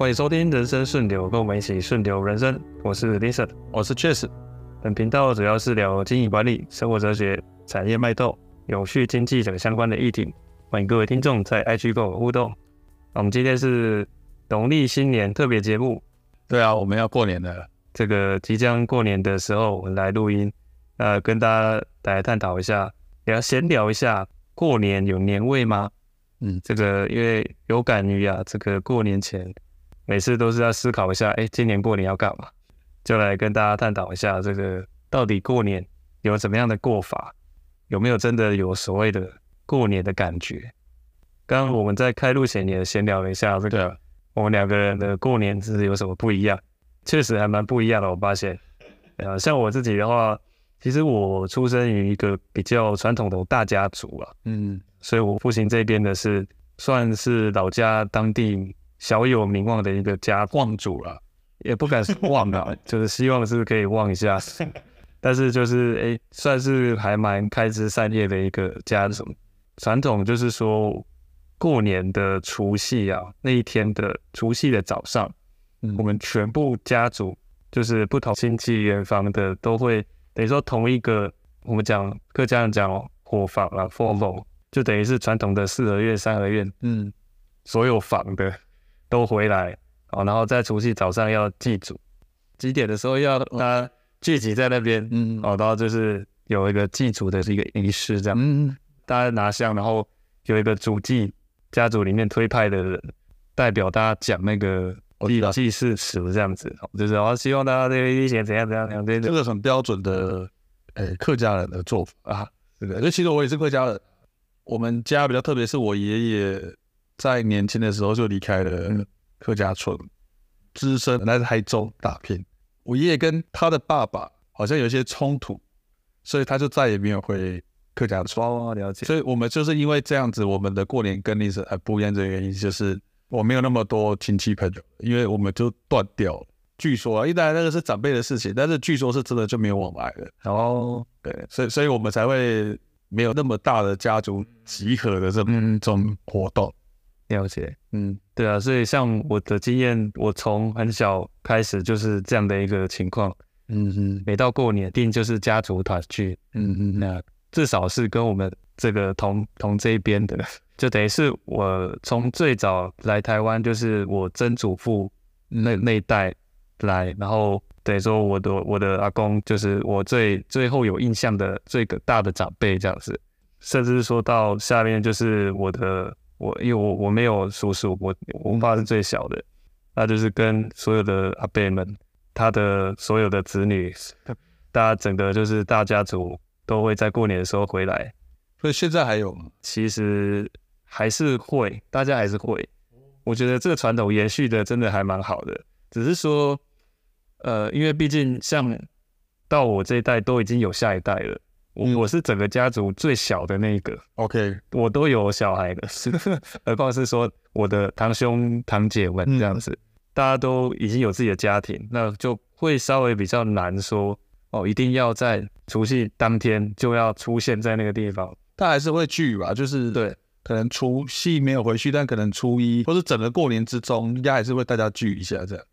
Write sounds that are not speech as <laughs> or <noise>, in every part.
欢迎收听《人生顺流》，跟我们一起顺流人生。我是 Lisa，我是 Chase。本频道主要是聊经营管理、生活哲学、产业脉动、永续经济等相关的议题。欢迎各位听众在 IG 跟我互动。那我们今天是农历新年特别节目。对啊，我们要过年了。这个即将过年的时候，我们来录音，呃，跟大家来探讨一下，聊闲聊一下，过年有年味吗？嗯，这个因为有感于啊，这个过年前。每次都是要思考一下，哎，今年过年要干嘛？就来跟大家探讨一下，这个到底过年有怎么样的过法？有没有真的有所谓的过年的感觉？刚刚我们在开录前也闲聊了一下，这个我们两个人的过年是有什么不一样？确实还蛮不一样的。我发现，呃，像我自己的话，其实我出生于一个比较传统的大家族啊，嗯，所以我父亲这边的是算是老家当地。小有名望的一个家望主了，也不敢说望啊，<laughs> 就是希望是可以望一下，但是就是哎、欸，算是还蛮开枝散叶的一个家什么。传统就是说，过年的除夕啊，那一天的除夕的早上，嗯、我们全部家族就是不同亲戚远房的都会等于说同一个，我们讲客家人讲火房啊，伙房就等于是传统的四合院、三合院，嗯，所有房的。都回来。哦，然后在除夕早上要祭祖，几点的时候要大家聚集在那边，嗯，哦，然后就是有一个祭祖的一个仪式，这样，嗯，大家拿香，然后有一个主祭，家族里面推派的人代表大家讲那个祭祭祀词这样子，就是然后希望大家这个一些怎样怎样怎样，这这个很标准的，诶，客家人的做法啊，对不对？就其实我也是客家人，我们家比较特别，是我爷爷。在年轻的时候就离开了客家村，只身来台中打拼。我爷爷跟他的爸爸好像有一些冲突，所以他就再也没有回客家村。哦，了解。所以我们就是因为这样子，我们的过年跟你是还不一样的原因，就是我没有那么多亲戚朋友，因为我们就断掉了。据说啊，一来那个是长辈的事情，但是据说是真的就没有往来了。哦，对，所以所以我们才会没有那么大的家族集合的这种活动。了解，嗯，对啊，所以像我的经验，我从很小开始就是这样的一个情况，嗯嗯，每到过年，一定就是家族团聚，嗯嗯，那至少是跟我们这个同同这一边的，就等于是我从最早来台湾，就是我曾祖父那那一代来，然后等于说我的我的阿公就是我最最后有印象的最个大的长辈这样子，甚至是说到下面就是我的。我因为我我没有叔叔，我我爸是最小的，那就是跟所有的阿伯们，他的所有的子女，大家整个就是大家族都会在过年的时候回来。所以现在还有吗？其实还是会，大家还是会。我觉得这个传统延续的真的还蛮好的，只是说，呃，因为毕竟像到我这一代都已经有下一代了。我我是整个家族最小的那个，OK，我都有小孩的，是，何况是说我的堂兄堂姐们这样子，嗯、大家都已经有自己的家庭，那就会稍微比较难说哦，一定要在除夕当天就要出现在那个地方，但还是会聚吧，就是对，可能除夕没有回去，但可能初一或者整个过年之中，应该还是会大家聚一下这样。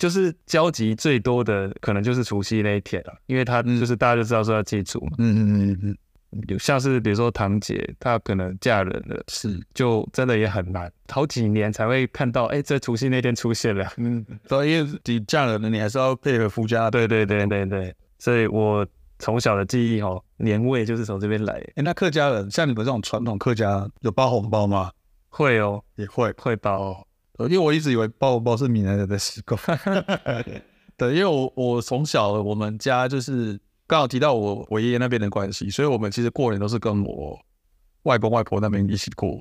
就是交集最多的可能就是除夕那一天了，因为他就是大家就知道说要祭祖嘛。嗯嗯嗯嗯，有像是比如说堂姐，她可能嫁人了，是就真的也很难，好几年才会看到，哎，这除夕那天出现了。<laughs> 嗯，所以你嫁人了，你还是要配合夫家。对对对对对，所以我从小的记忆哦，年味就是从这边来。哎，那客家人像你们这种传统客家有包红包吗？会哦，也会会包哦。因为我一直以为包红包是闽南人的习惯，<laughs> 对，因为我我从小我们家就是刚好提到我我爷爷那边的关系，所以我们其实过年都是跟我外公外婆那边一起过，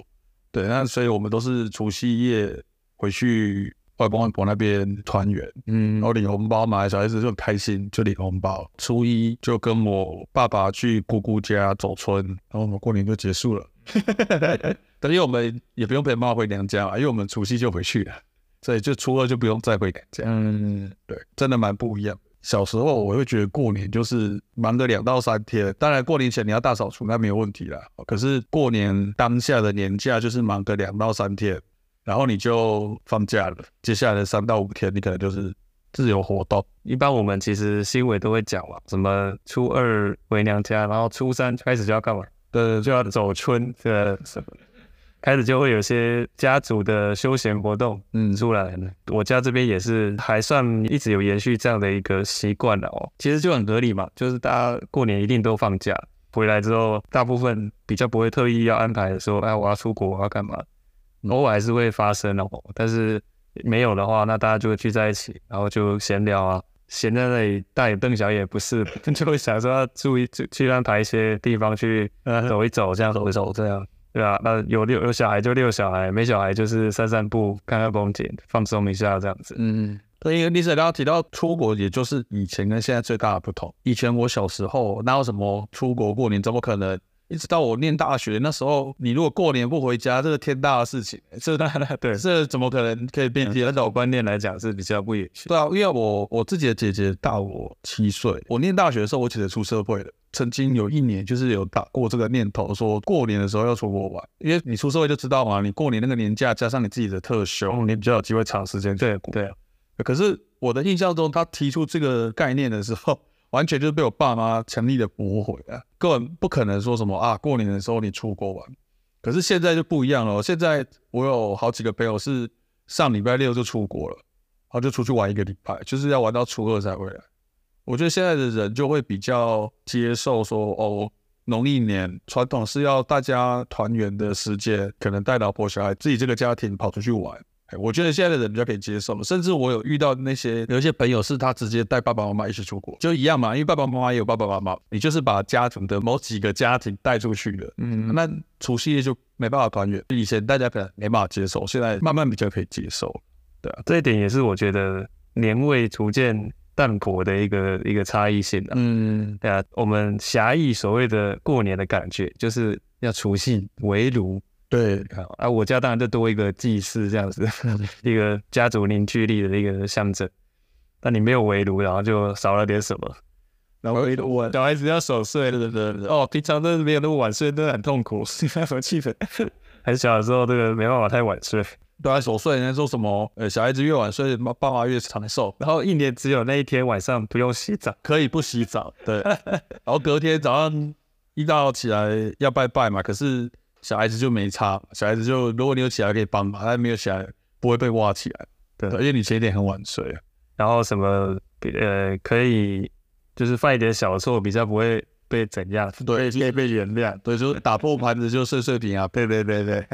对，那所以我们都是除夕夜回去外公外婆那边团圆，嗯，然后领红包嘛，小孩子就很开心，就领红包。初一就跟我爸爸去姑姑家走村，然后我们过年就结束了。<laughs> 等于我们也不用陪妈妈回娘家嘛，因为我们除夕就回去了，所以就初二就不用再回娘家。嗯，对，真的蛮不一样。小时候我会觉得过年就是忙个两到三天，当然过年前你要大扫除那没有问题啦。可是过年当下的年假就是忙个两到三天，然后你就放假了。接下来的三到五天，你可能就是自由活动。一般我们其实新闻都会讲嘛，什么初二回娘家，然后初三开始就要干嘛？对，就要走春，对什么？开始就会有些家族的休闲活动，嗯，出来了。我家这边也是还算一直有延续这样的一个习惯了哦。其实就很合理嘛，就是大家过年一定都放假，回来之后，大部分比较不会特意要安排说，哎，我要出国，我要干嘛？偶尔还是会发生哦。但是没有的话，那大家就会聚在一起，然后就闲聊啊，闲在那里大眼瞪小眼不是，<laughs> 就会想说要注意去去安排一些地方去走一走，这样走一走这样。对啊，那有六有小孩就遛小孩，没小孩就是散散步、看看风景、放松一下这样子。嗯，对，因为 Lisa 刚刚提到出国，也就是以前跟现在最大的不同。以前我小时候哪有什么出国过年，怎么可能？一直到我念大学那时候，你如果过年不回家，这是天大的事情，这对，<laughs> 这怎么可能可以变？那种观念来讲是比较不允许。对啊，因为我我自己的姐姐大我七岁，我念大学的时候，我姐姐出社会了。曾经有一年就是有打过这个念头，说过年的时候要出国玩，因为你出社会就知道嘛，你过年那个年假加上你自己的特休，你比较有机会长时间对对啊。可是我的印象中，他提出这个概念的时候，完全就是被我爸妈强力的驳回啊，根本不可能说什么啊，过年的时候你出国玩。可是现在就不一样了，现在我有好几个朋友是上礼拜六就出国了，然后就出去玩一个礼拜，就是要玩到初二才回来。我觉得现在的人就会比较接受说，哦，农历年传统是要大家团圆的时间，可能带老婆小孩自己这个家庭跑出去玩。我觉得现在的人比较可以接受，甚至我有遇到那些有一些朋友是他直接带爸爸妈妈一起出国，就一样嘛，因为爸爸妈妈也有爸爸妈妈，你就是把家庭的某几个家庭带出去了，嗯，那除夕夜就没办法团圆。以前大家可能没办法接受，现在慢慢比较可以接受，对啊，这一点也是我觉得年味逐渐淡薄的一个一个差异性的，嗯，对啊，我们狭义所谓的过年的感觉，就是要除夕围炉，对，啊，我家当然就多一个祭祀这样子，<laughs> 一个家族凝聚力的一个象征。但你没有围炉，然后就少了点什么。然后围炉，小孩子要守岁，对对对。哦，平常都是没有那么晚睡，都很痛苦，是那种气氛。<laughs> 很小的时候，这个没办法太晚睡。都在守岁，人家说什么？呃，小孩子越晚睡，爸爸妈越长寿。然后一年只有那一天晚上不用洗澡，可以不洗澡。对。<laughs> 然后隔天早上一大早起来要拜拜嘛，可是小孩子就没差。小孩子就如果你有起来可以帮忙，但没有起来不会被挖起来。对，而且你前一天很晚睡。然后什么呃可以就是犯一点小错，比较不会被怎样？对，可以被原谅。对，就打破盘子就碎碎平啊。对对对对。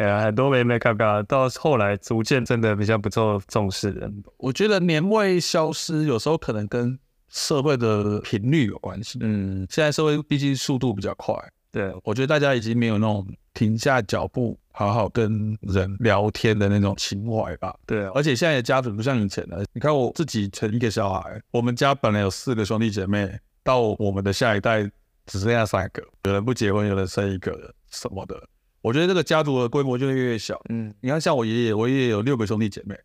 哎呀，很多没没看到，到后来逐渐真的比较不受重视的。我觉得年味消失，有时候可能跟社会的频率有关系。嗯，现在社会毕竟速度比较快，对，我觉得大家已经没有那种停下脚步好好跟人聊天的那种情怀吧。对啊，而且现在的家庭不像以前了。你看我自己成一个小孩，我们家本来有四个兄弟姐妹，到我们的下一代只剩下三个，有人不结婚，有人生一个什么的。我觉得这个家族的规模就越来越小。嗯，你看，像我爷爷，我爷爷有六个兄弟姐妹，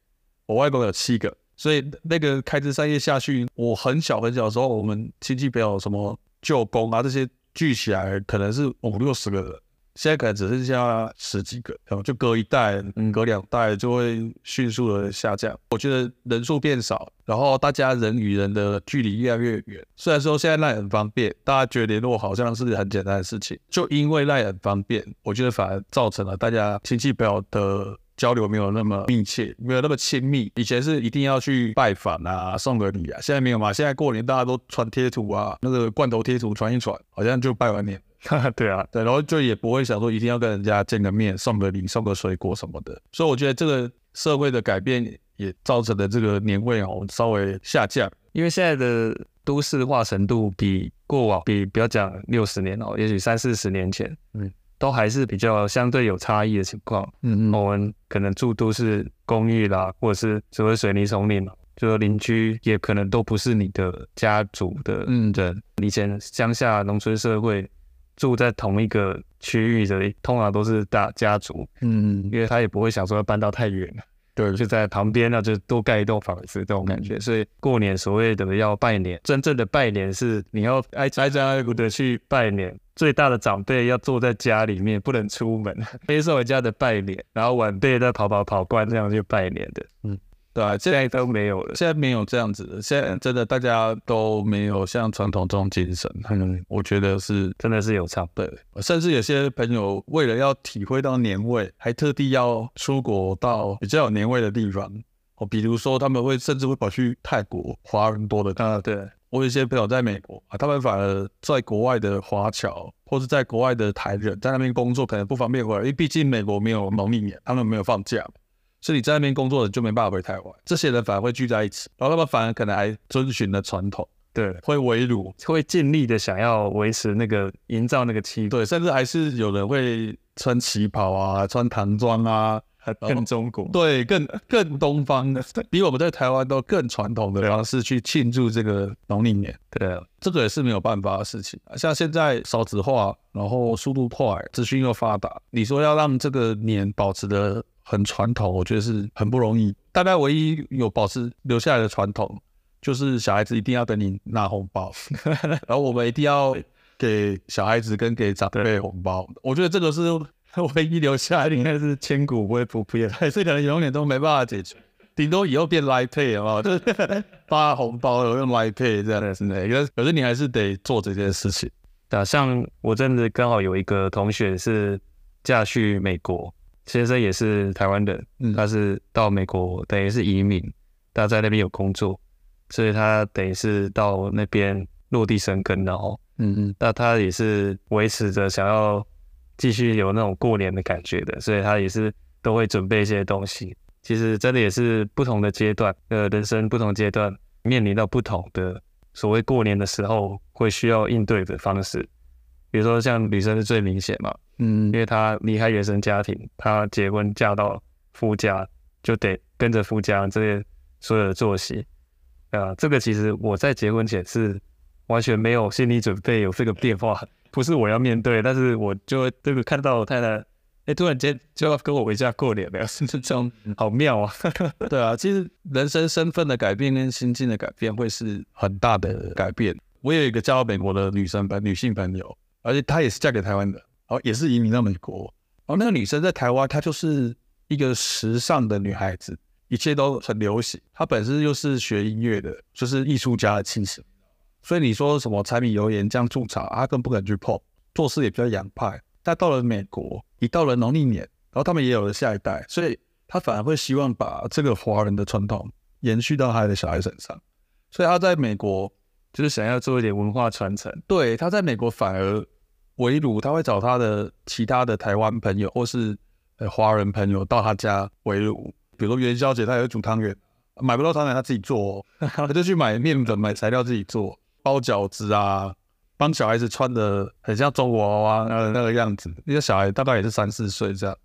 我外公有七个，所以那个开枝散叶下去，我很小很小的时候，我们亲戚朋友什么舅公啊这些聚起来，可能是五六十个人。现在可能只剩下十几个，然后就隔一代，隔两代就会迅速的下降。我觉得人数变少，然后大家人与人的距离越来越远。虽然说现在 LINE 很方便，大家觉得联络好像是很简单的事情，就因为 LINE 很方便，我觉得反而造成了大家亲戚朋友的交流没有那么密切，没有那么亲密。以前是一定要去拜访啊，送个礼啊，现在没有嘛？现在过年大家都传贴图啊，那个罐头贴图传一传，好像就拜完年。<laughs> 对啊，对，然后就也不会想说一定要跟人家见个面，送个礼，送个水果什么的。所以我觉得这个社会的改变也造成了这个年味哦稍微下降。因为现在的都市化程度比过往，比不要讲六十年哦，也许三四十年前，嗯，都还是比较相对有差异的情况。嗯嗯，我们可能住都市公寓啦，或者是所谓水泥丛林嘛，就邻居也可能都不是你的家族的人。嗯，以前乡下农村社会。住在同一个区域的，通常都是大家族，嗯，因为他也不会想说要搬到太远了，对，就在旁边，那就多盖一栋房子这种感觉。所以过年所谓的要拜年，真正的拜年是你要挨挨家挨户的去拜年，最大的长辈要坐在家里面，不能出门，接受人家的拜年，然后晚辈再跑跑跑关这样去拜年的。嗯。对啊，现在都没有了。现在没有这样子的，现在真的大家都没有像传统这种精神。嗯，我觉得是真的是有差。对，甚至有些朋友为了要体会到年味，还特地要出国到比较有年味的地方。哦，比如说他们会甚至会跑去泰国，华人多的啊。对，我有一些朋友在美国啊，他们反而在国外的华侨或是在国外的台人，在那边工作可能不方便回来，因为毕竟美国没有农历年，他们没有放假。所以你在那边工作的就没办法回台湾，这些人反而会聚在一起，然后他们反而可能还遵循了传统，对，会围炉，会尽力的想要维持那个营造那个气氛，对，甚至还是有人会穿旗袍啊，穿唐装啊，更中国，对，更更东方的，<laughs> 比我们在台湾都更传统的方式去庆祝这个农历年，对，这个也是没有办法的事情。像现在少子化，然后速度快，资讯又发达，你说要让这个年保持的。很传统，我觉得是很不容易。大概唯一有保持留下来的传统，就是小孩子一定要等你拿红包，<laughs> 然后我们一定要给小孩子跟给长辈红包。我觉得这个是唯一留下来的，应该是千古不会不变，这可能永远都没办法解决。顶多以后变 Line Pay 好就是？<laughs> 发红包用 Line Pay 这样的是的，可是你还是得做这件事情。对，像我真的刚好有一个同学是嫁去美国。先生也是台湾人，嗯，他是到美国等于是移民，他在那边有工作，所以他等于是到那边落地生根，然后，嗯嗯，那他也是维持着想要继续有那种过年的感觉的，所以他也是都会准备一些东西。其实真的也是不同的阶段，呃，人生不同阶段面临到不同的所谓过年的时候会需要应对的方式，比如说像女生是最明显嘛。嗯，因为她离开原生家庭，她结婚嫁到夫家，就得跟着夫家这些所有的作息。啊，这个其实我在结婚前是完全没有心理准备有这个变化，不是我要面对，但是我就这个看到我太太，哎，突然间就要跟我回家过年了，是 <laughs> 这种好妙啊。<laughs> 对啊，其实人生身份的改变跟心境的改变会是很大的改变。我有一个嫁到美国的女生朋女性朋友，而且她也是嫁给台湾的。哦，也是移民到美国。哦，那个女生在台湾，她就是一个时尚的女孩子，一切都很流行。她本身又是学音乐的，就是艺术家的气息。所以你说什么柴米油盐酱醋茶，他更不敢去碰。做事也比较洋派。但到了美国，一到了农历年，然后他们也有了下一代，所以他反而会希望把这个华人的传统延续到他的小孩身上。所以他在美国就是想要做一点文化传承。对，他在美国反而。围炉，他会找他的其他的台湾朋友或是呃华人朋友到他家围炉。比如元宵节，他也会煮汤圆，买不到汤圆他自己做，<laughs> 他就去买面粉、买材料自己做，包饺子啊，帮小孩子穿的很像中国娃娃那个样子。那个小孩大概也是三四岁这样，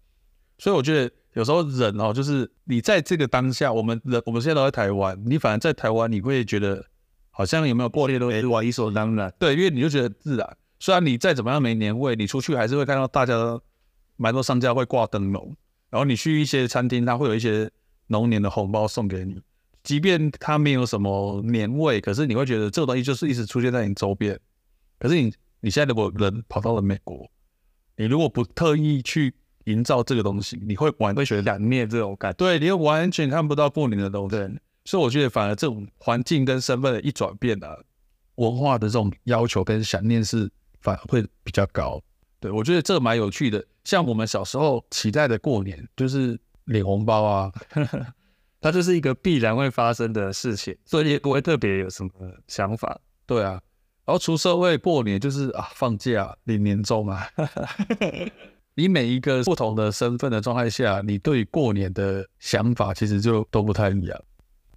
所以我觉得有时候人哦，就是你在这个当下，我们人我们现在都在台湾，你反而在台湾你会觉得好像有没有过年都是理所当然，对，因为你就觉得自然。虽然你再怎么样没年味，你出去还是会看到大家都蛮多商家会挂灯笼，然后你去一些餐厅，他会有一些龙年的红包送给你。即便它没有什么年味，可是你会觉得这个东西就是一直出现在你周边。可是你你现在如果人跑到了美国，你如果不特意去营造这个东西，你会完全想念这种感觉。对，你又完全看不到过年的东西。所以我觉得反而这种环境跟身份的一转变啊，文化的这种要求跟想念是。反而会比较高，对，我觉得这个蛮有趣的。像我们小时候期待的过年，就是领红包啊，<laughs> 它就是一个必然会发生的事情，所以也不会特别有什么想法。对啊，然后出社会过年就是啊放假领年终啊。<laughs> 你每一个不同的身份的状态下，你对过年的想法其实就都不太一样。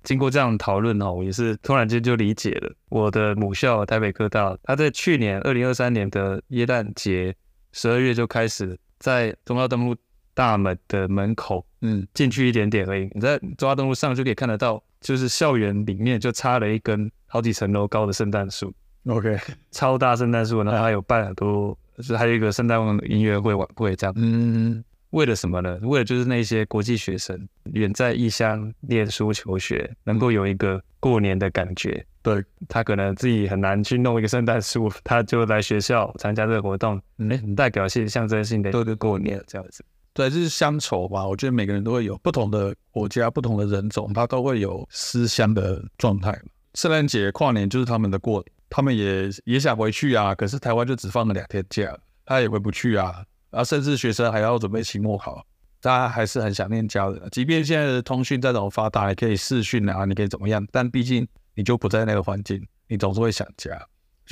经过这样讨论哦，我也是突然间就理解了。我的母校台北科大，它在去年二零二三年的耶诞节十二月就开始在忠孝东路大门的门口，嗯，进去一点点而已。你在忠孝东路上就可以看得到，就是校园里面就插了一根好几层楼高的圣诞树。OK，超大圣诞树，然后还有办很多，就是还有一个圣诞音乐会晚会这样。嗯，为了什么呢？为了就是那些国际学生远在异乡念书求学，能够有一个过年的感觉。对，他可能自己很难去弄一个圣诞树，<laughs> 他就来学校参加这个活动，哎，很代表性、象征性的一个过年这样子。对，这是乡愁吧？我觉得每个人都会有不同的国家、不同的人种，他都会有思乡的状态。圣诞节、跨年就是他们的过，他们也也想回去啊。可是台湾就只放了两天假，他也回不去啊。啊，甚至学生还要准备期末考，大家还是很想念家人。即便现在的通讯再怎么发达，也可以视讯啊，你可以怎么样？但毕竟你就不在那个环境，你总是会想家。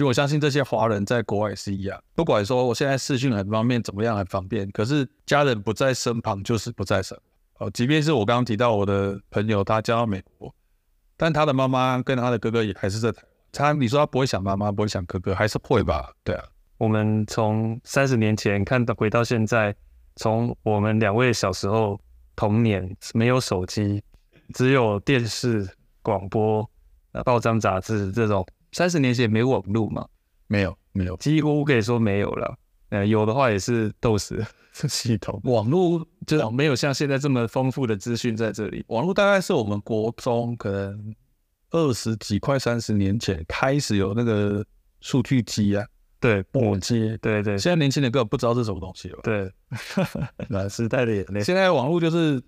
所以我相信这些华人在国外也是一样，不管说我现在视讯很方便，怎么样很方便，可是家人不在身旁就是不在身。哦，即便是我刚刚提到我的朋友，他嫁到美国，但他的妈妈跟他的哥哥也还是在台。他你说他不会想妈妈，不会想哥哥，还是会吧？对啊。我们从三十年前看到回到现在，从我们两位小时候童年没有手机，只有电视、广播、报章、杂志这种。三十年前没网络吗？没有，没有，几乎可以说没有了。呃，有的话也是 DOS <laughs> 系统。网络就没有像现在这么丰富的资讯在这里。网络大概是我们国中可能二十几、快三十年前开始有那个数据机啊。对，拨接，对对，现在年轻人根本不知道是什么东西了。对，<laughs> 老时代的眼泪。现在网络就是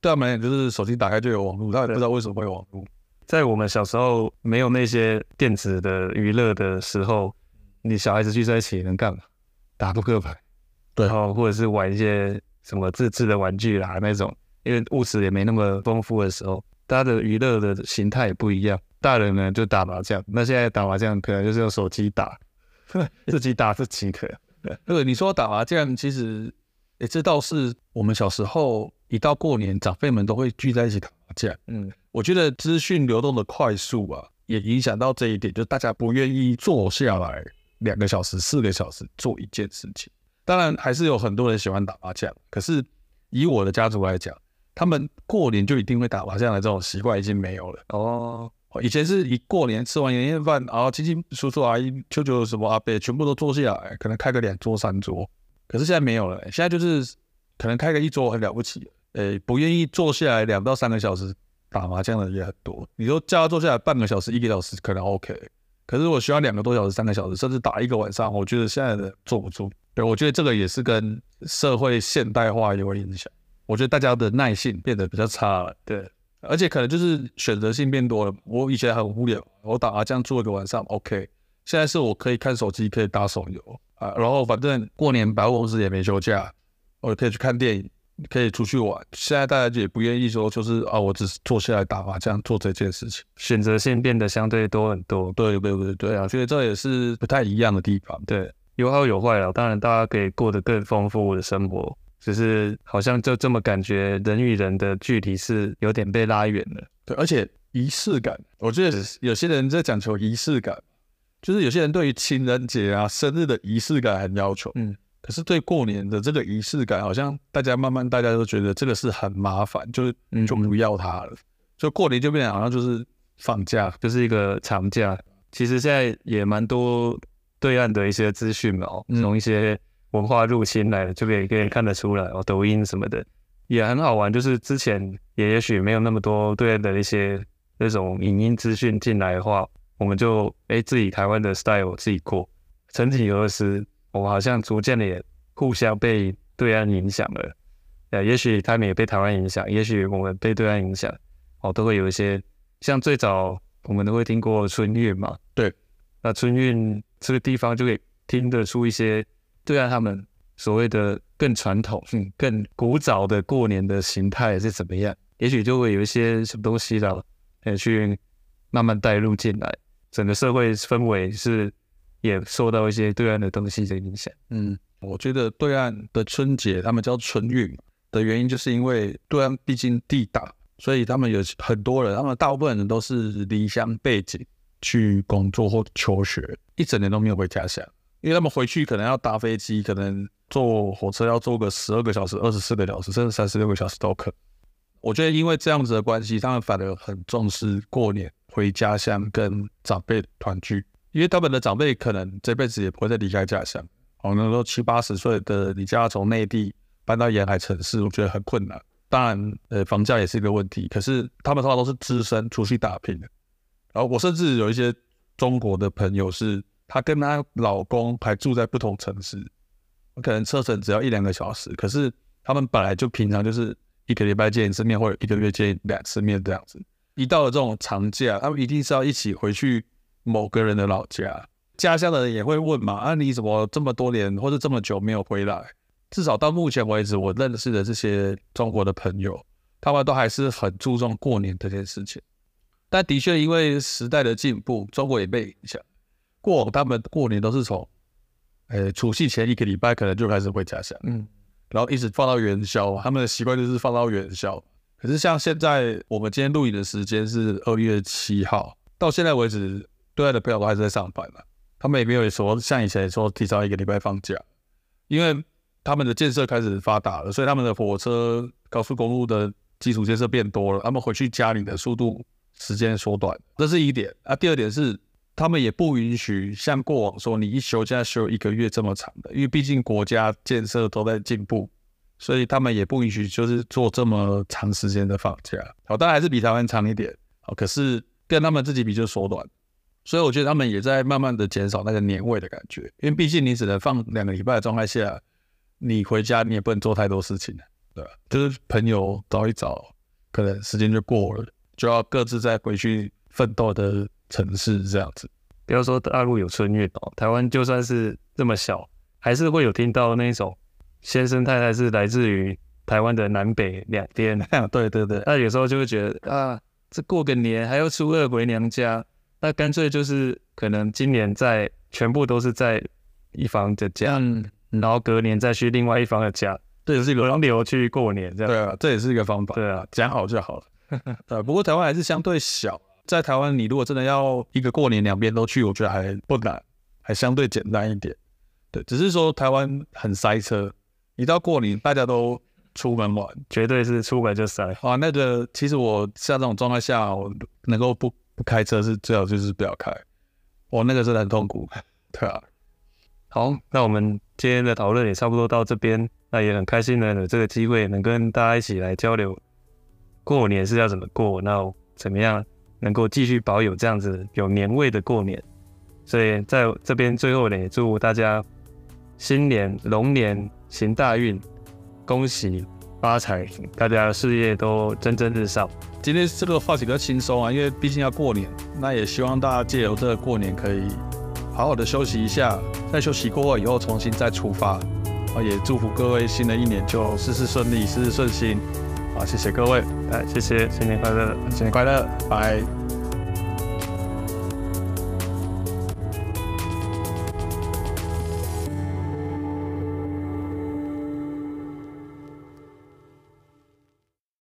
对他们来讲，就是手机打开就有网络，他也不知道为什么会有网络。在我们小时候没有那些电子的娱乐的时候，你小孩子聚在一起能干嘛？打扑克牌，对，然后或者是玩一些什么自制的玩具啦那种，因为物质也没那么丰富的时候，大家的娱乐的形态也不一样。大人呢就打麻将，那现在打麻将可能就是用手机打。<laughs> 自己打自己可，对，你说打麻将，其实，也，这倒是我们小时候一到过年，长辈们都会聚在一起打麻将。嗯，我觉得资讯流动的快速啊，也影响到这一点，就是大家不愿意坐下来两个小时、四个小时做一件事情。当然，还是有很多人喜欢打麻将，可是以我的家族来讲，他们过年就一定会打麻将的这种习惯已经没有了。哦。以前是一过年吃完年夜饭，然后亲戚叔叔阿姨、舅舅什么阿伯全部都坐下来，可能开个两桌三桌。可是现在没有了，现在就是可能开个一桌很了不起，诶，不愿意坐下来两到三个小时打麻将的也很多。你说叫他坐下来半个小时、一个小时可能 OK，可是我需要两个多小时、三个小时，甚至打一个晚上，我觉得现在的坐不住。对，我觉得这个也是跟社会现代化有影响。我觉得大家的耐性变得比较差了。对。而且可能就是选择性变多了。我以前很无聊，我打麻将坐一个晚上，OK。现在是我可以看手机，可以打手游啊，然后反正过年百货公司也没休假，我可以去看电影，可以出去玩。现在大家也不愿意说，就是啊，我只是坐下来打麻将做这件事情，选择性变得相对多很多。对对对对啊，所以这也是不太一样的地方。对，有好有坏了。当然，大家可以过得更丰富的生活。只是好像就这么感觉，人与人的距离是有点被拉远了。对，而且仪式感，我觉得有些人在讲求仪式感，就是有些人对于情人节啊、生日的仪式感很要求。嗯，可是对过年的这个仪式感，好像大家慢慢大家都觉得这个是很麻烦，就是就不要它了。嗯、就过年就变成好像就是放假，就是一个长假。其实现在也蛮多对岸的一些资讯嘛，从一些。文化入侵来的，就可以可以看得出来哦。抖音什么的也很好玩，就是之前也也许没有那么多对岸的一些那种影音资讯进来的话，我们就哎、欸、自己台湾的 style 自己过。曾几何时，我们好像逐渐的也互相被对岸影响了。呃，也许他们也被台湾影响，也许我们被对岸影响，哦，都会有一些像最早我们都会听过春运嘛。对，那春运这个地方就可以听得出一些。对岸，他们所谓的更传统、嗯、更古早的过年的形态是怎么样？也许就会有一些什么东西了，呃，去慢慢带入进来。整个社会氛围是也受到一些对岸的东西的影响。嗯，我觉得对岸的春节他们叫春运的原因，就是因为对岸毕竟地大，所以他们有很多人，他们大部分人都是离乡背井去工作或求学，一整年都没有回家乡。因为他们回去可能要搭飞机，可能坐火车要坐个十二个小时、二十四个小时，甚至三十六个小时都可。我觉得因为这样子的关系，他们反而很重视过年回家乡跟长辈团聚，因为他们的长辈可能这辈子也不会再离开家乡。哦，那时候七八十岁的，你叫他从内地搬到沿海城市，我觉得很困难。当然，呃，房价也是一个问题。可是他们通常都是只身出去打拼的。然后我甚至有一些中国的朋友是，是她跟她老公还住在不同城市，可能车程只要一两个小时。可是他们本来就平常就是一个礼拜见一次面，或者一个月见两次面这样子。一到了这种长假，他们一定是要一起回去某个人的老家。家乡的人也会问嘛，啊，你怎么这么多年或者这么久没有回来？至少到目前为止，我认识的这些中国的朋友，他们都还是很注重过年这件事情。但的确，因为时代的进步，中国也被影响。过往他们过年都是从，呃，除夕前一个礼拜可能就开始回家乡，嗯，然后一直放到元宵，他们的习惯就是放到元宵。可是像现在，我们今天录影的时间是二月七号，到现在为止，对外的朋友都还是在上班嘛。他们也没有说像以前说提早一个礼拜放假，因为他们的建设开始发达了，所以他们的火车、高速公路的基础建设变多了，他们回去家里的速度时间缩短，这是一点啊。第二点是，他们也不允许像过往说你一休假休一个月这么长的，因为毕竟国家建设都在进步，所以他们也不允许就是做这么长时间的放假。好，当然还是比台湾长一点，好，可是跟他们自己比就缩短。所以我觉得他们也在慢慢的减少那个年味的感觉，因为毕竟你只能放两个礼拜的状态下，你回家你也不能做太多事情，对吧？就是朋友找一找，可能时间就过了，就要各自再回去奋斗的城市这样子。不要说大陆有春运哦，台湾就算是这么小，还是会有听到那种先生太太是来自于台湾的南北两边。<laughs> 对对对，那有时候就会觉得啊，这过个年还要初二回娘家。那干脆就是可能今年在全部都是在一方的家，嗯，然后隔年再去另外一方的家，这也是一个轮流去过年这样。对啊，这也是一个方法。对啊，讲好就好了。<laughs> 对，不过台湾还是相对小，在台湾你如果真的要一个过年两边都去，我觉得还不难，还相对简单一点。对，只是说台湾很塞车，一到过年大家都出门玩，绝对是出门就塞。啊，那个其实我像这种状态下，我能够不。不开车是最好，就是不要开。我那个真的很痛苦，<laughs> 对啊。好，那我们今天的讨论也差不多到这边。那也很开心呢，有这个机会能跟大家一起来交流过年是要怎么过，那怎么样能够继续保有这样子有年味的过年。所以在这边最后呢，也祝大家新年龙年行大运，恭喜发财，大家事业都蒸蒸日上。今天这个话题比较轻松啊，因为毕竟要过年，那也希望大家借由这个过年可以好好的休息一下，在休息过后以后重新再出发。啊，也祝福各位新的一年就事事顺利，事事顺心。啊，谢谢各位，来谢谢，新年快乐，新年快乐，拜。